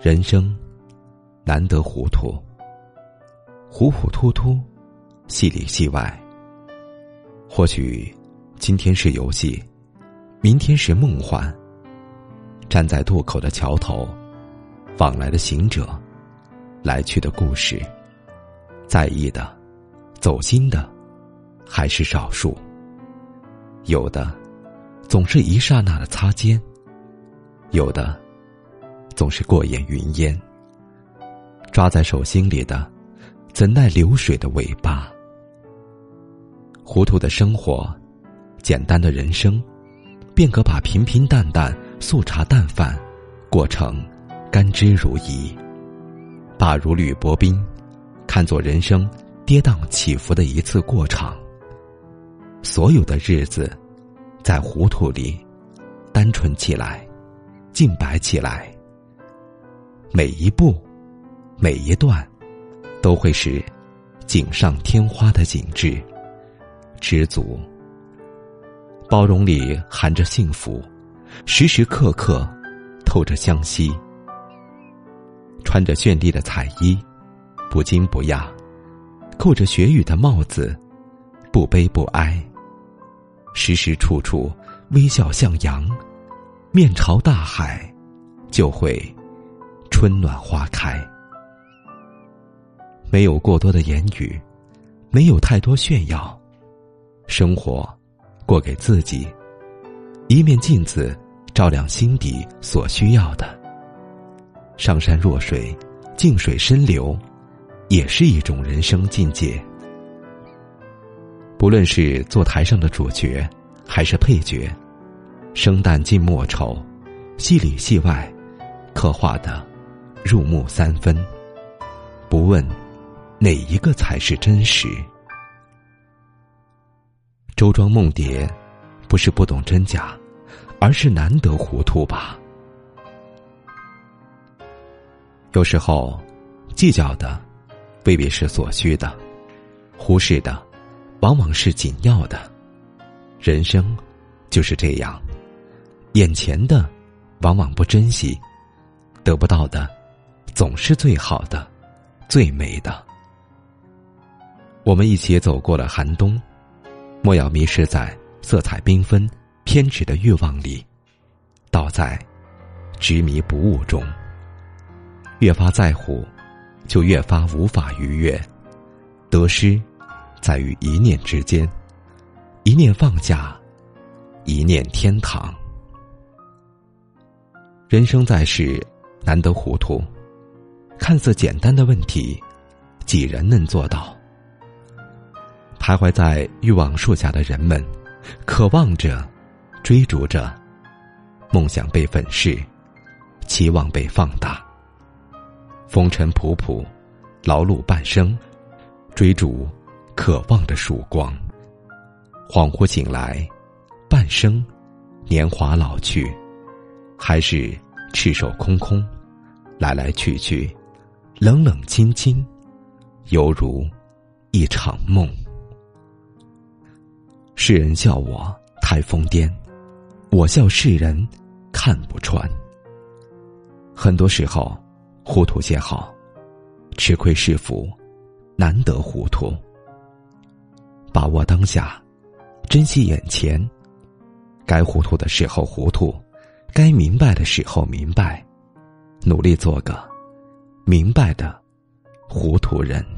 人生难得糊涂，糊糊涂涂，戏里戏外。或许今天是游戏，明天是梦幻。站在渡口的桥头，往来的行者，来去的故事，在意的、走心的，还是少数。有的，总是一刹那的擦肩；有的，总是过眼云烟。抓在手心里的，怎奈流水的尾巴？糊涂的生活，简单的人生，便可把平平淡淡、素茶淡饭，过成甘之如饴。把如履薄冰，看作人生跌宕起伏的一次过场。所有的日子，在糊涂里，单纯起来，净白起来。每一步，每一段，都会是锦上添花的景致。知足，包容里含着幸福，时时刻刻透着香惜。穿着绚丽的彩衣，不惊不讶；扣着雪雨的帽子，不悲不哀。时时处处微笑向阳，面朝大海，就会春暖花开。没有过多的言语，没有太多炫耀。生活，过给自己，一面镜子照亮心底所需要的。上善若水，静水深流，也是一种人生境界。不论是坐台上的主角，还是配角，生旦净末丑，戏里戏外，刻画的入木三分。不问哪一个才是真实。周庄梦蝶，不是不懂真假，而是难得糊涂吧。有时候，计较的未必是所需的，忽视的往往是紧要的。人生就是这样，眼前的往往不珍惜，得不到的总是最好的、最美的。我们一起走过了寒冬。莫要迷失在色彩缤纷、偏执的欲望里，倒在执迷不悟中。越发在乎，就越发无法逾越。得失在于一念之间，一念放下，一念天堂。人生在世，难得糊涂。看似简单的问题，几人能做到？徘徊在欲望树下的人们，渴望着，追逐着，梦想被粉饰，期望被放大。风尘仆仆，劳碌半生，追逐渴望的曙光。恍惚醒来，半生年华老去，还是赤手空空，来来去去，冷冷清清，犹如一场梦。世人笑我太疯癫，我笑世人看不穿。很多时候，糊涂些好，吃亏是福，难得糊涂。把握当下，珍惜眼前，该糊涂的时候糊涂，该明白的时候明白，努力做个明白的糊涂人。